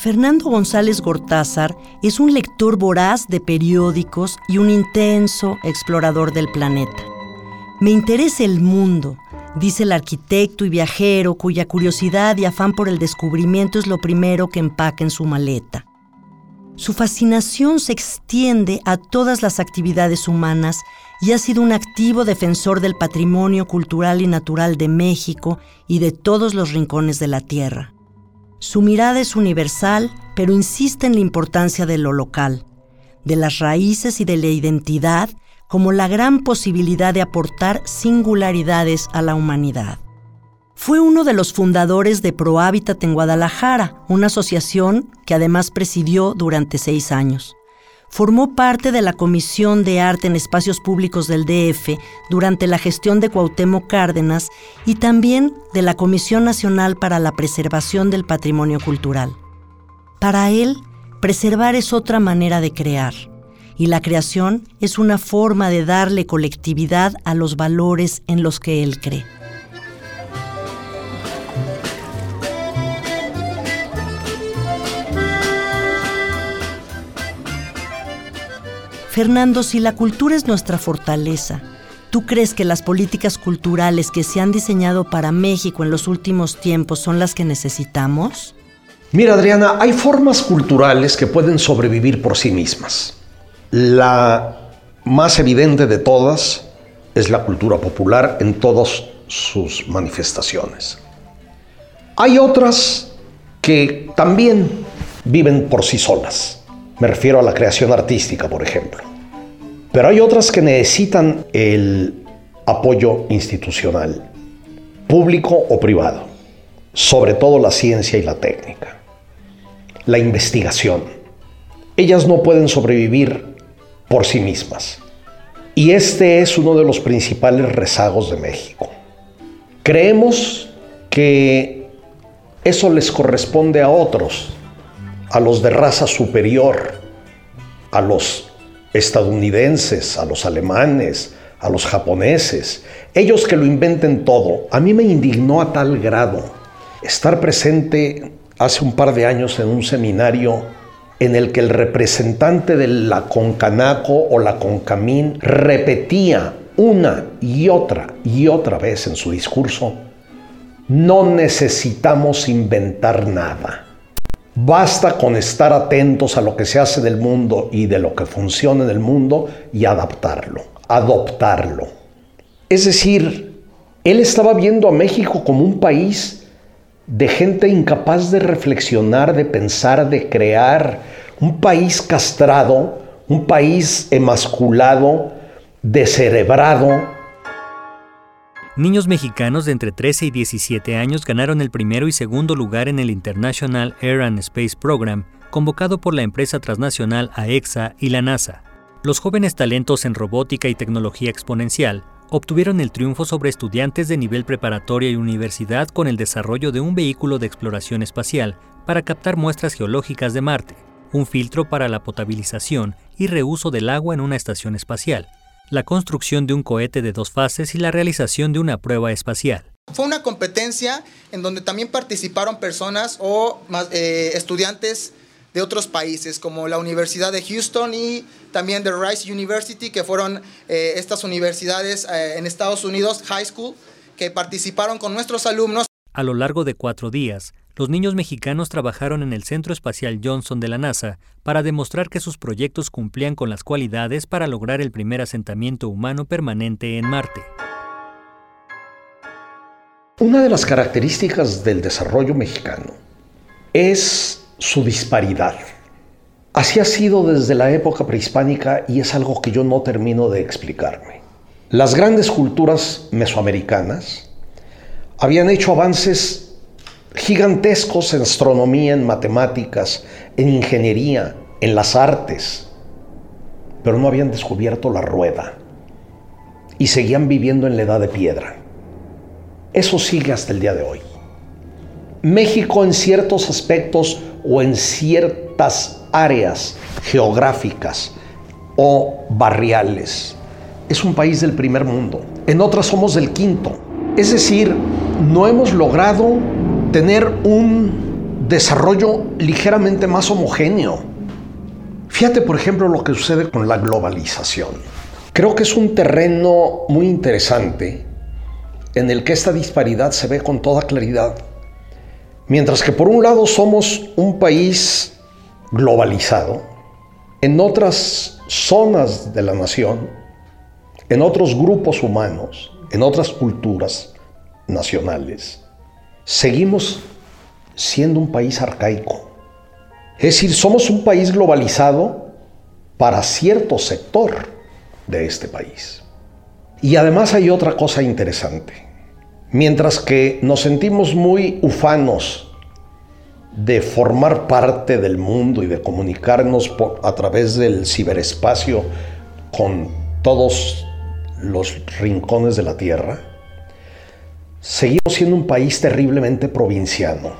Fernando González Gortázar es un lector voraz de periódicos y un intenso explorador del planeta. Me interesa el mundo, dice el arquitecto y viajero cuya curiosidad y afán por el descubrimiento es lo primero que empaca en su maleta. Su fascinación se extiende a todas las actividades humanas y ha sido un activo defensor del patrimonio cultural y natural de México y de todos los rincones de la Tierra. Su mirada es universal, pero insiste en la importancia de lo local, de las raíces y de la identidad como la gran posibilidad de aportar singularidades a la humanidad. Fue uno de los fundadores de Pro Hábitat en Guadalajara, una asociación que además presidió durante seis años. Formó parte de la Comisión de Arte en Espacios Públicos del DF durante la gestión de Cuauhtémoc Cárdenas y también de la Comisión Nacional para la Preservación del Patrimonio Cultural. Para él, preservar es otra manera de crear, y la creación es una forma de darle colectividad a los valores en los que él cree. Fernando, si la cultura es nuestra fortaleza, ¿tú crees que las políticas culturales que se han diseñado para México en los últimos tiempos son las que necesitamos? Mira, Adriana, hay formas culturales que pueden sobrevivir por sí mismas. La más evidente de todas es la cultura popular en todas sus manifestaciones. Hay otras que también viven por sí solas. Me refiero a la creación artística, por ejemplo. Pero hay otras que necesitan el apoyo institucional, público o privado, sobre todo la ciencia y la técnica, la investigación. Ellas no pueden sobrevivir por sí mismas. Y este es uno de los principales rezagos de México. Creemos que eso les corresponde a otros, a los de raza superior, a los estadounidenses, a los alemanes, a los japoneses, ellos que lo inventen todo. A mí me indignó a tal grado estar presente hace un par de años en un seminario en el que el representante de la Concanaco o la Concamín repetía una y otra y otra vez en su discurso, no necesitamos inventar nada. Basta con estar atentos a lo que se hace del mundo y de lo que funciona en el mundo y adaptarlo, adoptarlo. Es decir, él estaba viendo a México como un país de gente incapaz de reflexionar, de pensar, de crear, un país castrado, un país emasculado, descerebrado, Niños mexicanos de entre 13 y 17 años ganaron el primero y segundo lugar en el International Air and Space Program, convocado por la empresa transnacional AEXA y la NASA. Los jóvenes talentos en robótica y tecnología exponencial obtuvieron el triunfo sobre estudiantes de nivel preparatoria y universidad con el desarrollo de un vehículo de exploración espacial para captar muestras geológicas de Marte, un filtro para la potabilización y reuso del agua en una estación espacial, la construcción de un cohete de dos fases y la realización de una prueba espacial. Fue una competencia en donde también participaron personas o eh, estudiantes de otros países, como la Universidad de Houston y también de Rice University, que fueron eh, estas universidades eh, en Estados Unidos, high school, que participaron con nuestros alumnos. A lo largo de cuatro días, los niños mexicanos trabajaron en el Centro Espacial Johnson de la NASA para demostrar que sus proyectos cumplían con las cualidades para lograr el primer asentamiento humano permanente en Marte. Una de las características del desarrollo mexicano es su disparidad. Así ha sido desde la época prehispánica y es algo que yo no termino de explicarme. Las grandes culturas mesoamericanas habían hecho avances gigantescos en astronomía, en matemáticas, en ingeniería, en las artes, pero no habían descubierto la rueda y seguían viviendo en la edad de piedra. Eso sigue hasta el día de hoy. México en ciertos aspectos o en ciertas áreas geográficas o barriales es un país del primer mundo, en otras somos del quinto. Es decir, no hemos logrado tener un desarrollo ligeramente más homogéneo. Fíjate, por ejemplo, lo que sucede con la globalización. Creo que es un terreno muy interesante en el que esta disparidad se ve con toda claridad. Mientras que por un lado somos un país globalizado, en otras zonas de la nación, en otros grupos humanos, en otras culturas nacionales, seguimos siendo un país arcaico. Es decir, somos un país globalizado para cierto sector de este país. Y además hay otra cosa interesante. Mientras que nos sentimos muy ufanos de formar parte del mundo y de comunicarnos a través del ciberespacio con todos los rincones de la tierra, seguimos siendo un país terriblemente provinciano.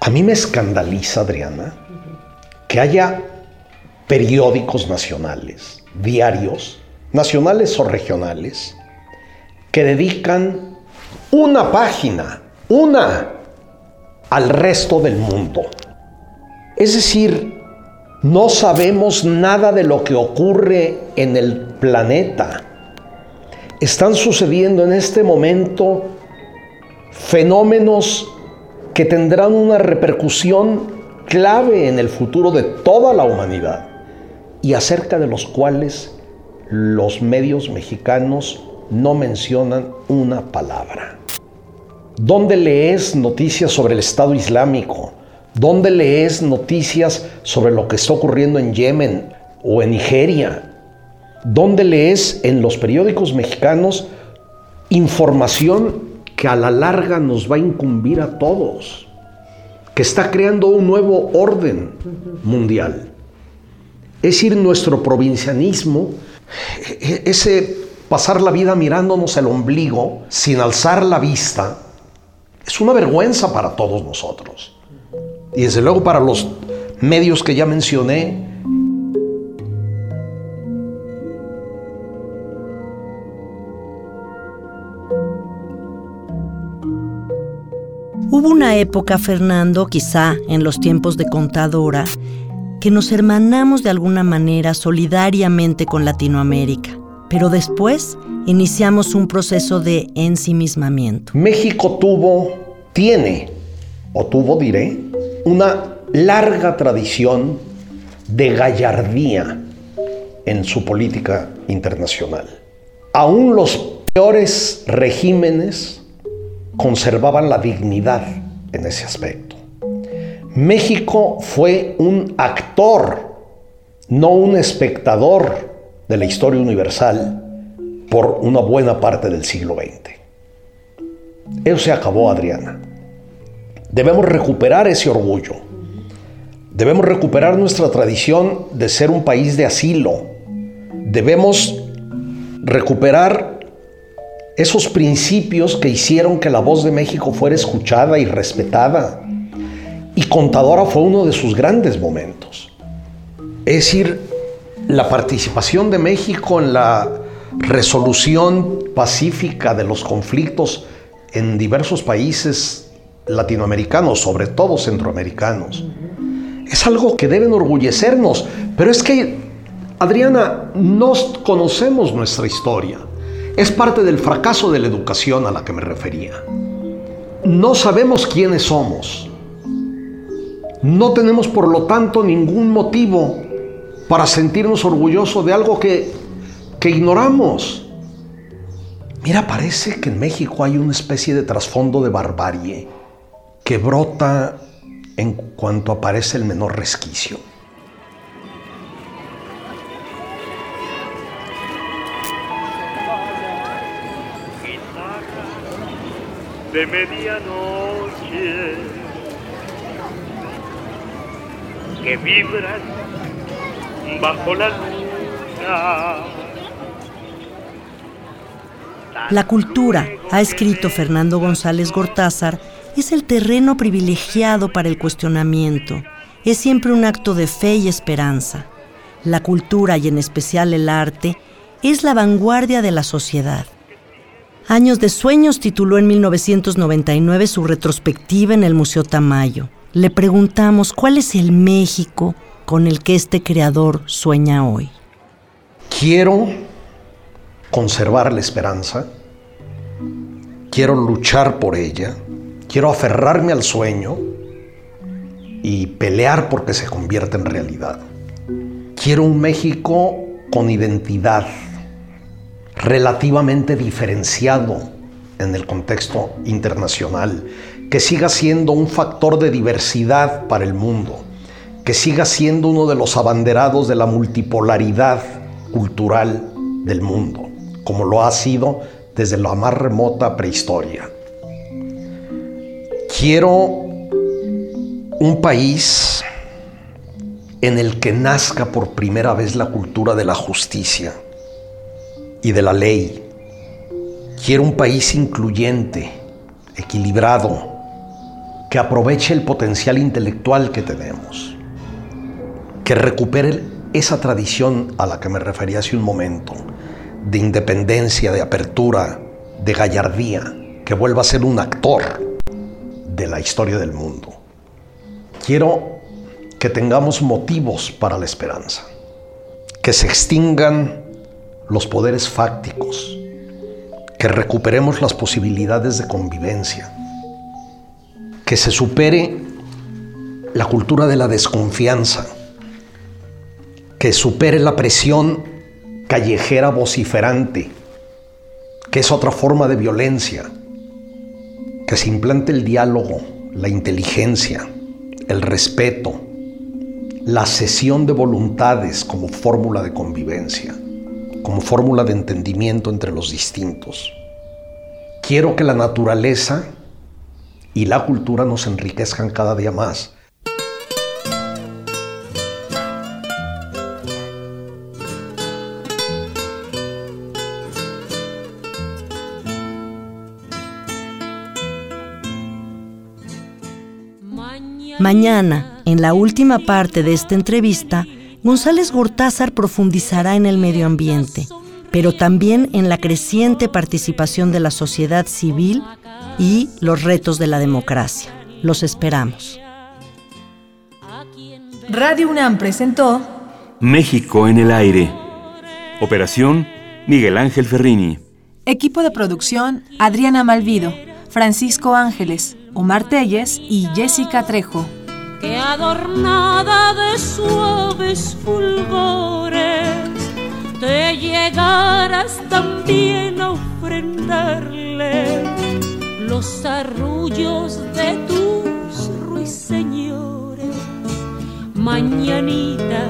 A mí me escandaliza, Adriana, que haya periódicos nacionales, diarios, nacionales o regionales, que dedican una página, una, al resto del mundo. Es decir, no sabemos nada de lo que ocurre en el planeta. Están sucediendo en este momento fenómenos que tendrán una repercusión clave en el futuro de toda la humanidad y acerca de los cuales los medios mexicanos no mencionan una palabra. ¿Dónde lees noticias sobre el Estado Islámico? ¿Dónde lees noticias sobre lo que está ocurriendo en Yemen o en Nigeria? ¿Dónde lees en los periódicos mexicanos información que a la larga nos va a incumbir a todos? Que está creando un nuevo orden mundial. Es decir, nuestro provincianismo, e-, ese pasar la vida mirándonos el ombligo sin alzar la vista, es una vergüenza para todos nosotros. Y desde luego para los medios que ya mencioné, Hubo una época, Fernando, quizá en los tiempos de contadora, que nos hermanamos de alguna manera solidariamente con Latinoamérica, pero después iniciamos un proceso de ensimismamiento. México tuvo, tiene, o tuvo, diré, una larga tradición de gallardía en su política internacional. Aún los peores regímenes conservaban la dignidad en ese aspecto. México fue un actor, no un espectador de la historia universal por una buena parte del siglo XX. Eso se acabó, Adriana. Debemos recuperar ese orgullo. Debemos recuperar nuestra tradición de ser un país de asilo. Debemos recuperar esos principios que hicieron que la voz de México fuera escuchada y respetada y Contadora fue uno de sus grandes momentos. Es decir, la participación de México en la resolución pacífica de los conflictos en diversos países latinoamericanos, sobre todo centroamericanos, es algo que deben orgullecernos. Pero es que, Adriana, no conocemos nuestra historia. Es parte del fracaso de la educación a la que me refería. No sabemos quiénes somos. No tenemos, por lo tanto, ningún motivo para sentirnos orgullosos de algo que, que ignoramos. Mira, parece que en México hay una especie de trasfondo de barbarie que brota en cuanto aparece el menor resquicio. De medianoche que vibran bajo la luna. La cultura, ha escrito Fernando González Gortázar, es el terreno privilegiado para el cuestionamiento. Es siempre un acto de fe y esperanza. La cultura y en especial el arte es la vanguardia de la sociedad. Años de Sueños tituló en 1999 su retrospectiva en el Museo Tamayo. Le preguntamos cuál es el México con el que este creador sueña hoy. Quiero conservar la esperanza, quiero luchar por ella, quiero aferrarme al sueño y pelear porque se convierta en realidad. Quiero un México con identidad, relativamente diferenciado en el contexto internacional, que siga siendo un factor de diversidad para el mundo, que siga siendo uno de los abanderados de la multipolaridad cultural del mundo, como lo ha sido desde la más remota prehistoria. Quiero un país en el que nazca por primera vez la cultura de la justicia y de la ley. Quiero un país incluyente, equilibrado, que aproveche el potencial intelectual que tenemos, que recupere esa tradición a la que me refería hace un momento, de independencia, de apertura, de gallardía, que vuelva a ser un actor de la historia del mundo. Quiero que tengamos motivos para la esperanza, que se extingan los poderes fácticos, que recuperemos las posibilidades de convivencia, que se supere la cultura de la desconfianza, que supere la presión callejera vociferante, que es otra forma de violencia, que se implante el diálogo, la inteligencia, el respeto, la cesión de voluntades como fórmula de convivencia, como fórmula de entendimiento entre los distintos. Quiero que la naturaleza y la cultura nos enriquezcan cada día más. Mañana, en la última parte de esta entrevista, González Gortázar profundizará en el medio ambiente, pero también en la creciente participación de la sociedad civil y los retos de la democracia. Los esperamos. Radio UNAM presentó México en el aire. Operación Miguel Ángel Ferrini. Equipo de producción Adriana Malvido, Francisco Ángeles, Omar Telles y Jessica Trejo. Adornada de suaves fulgores te llegaras también a ofrendarle los arrullos de tus ruiseñores, mañanita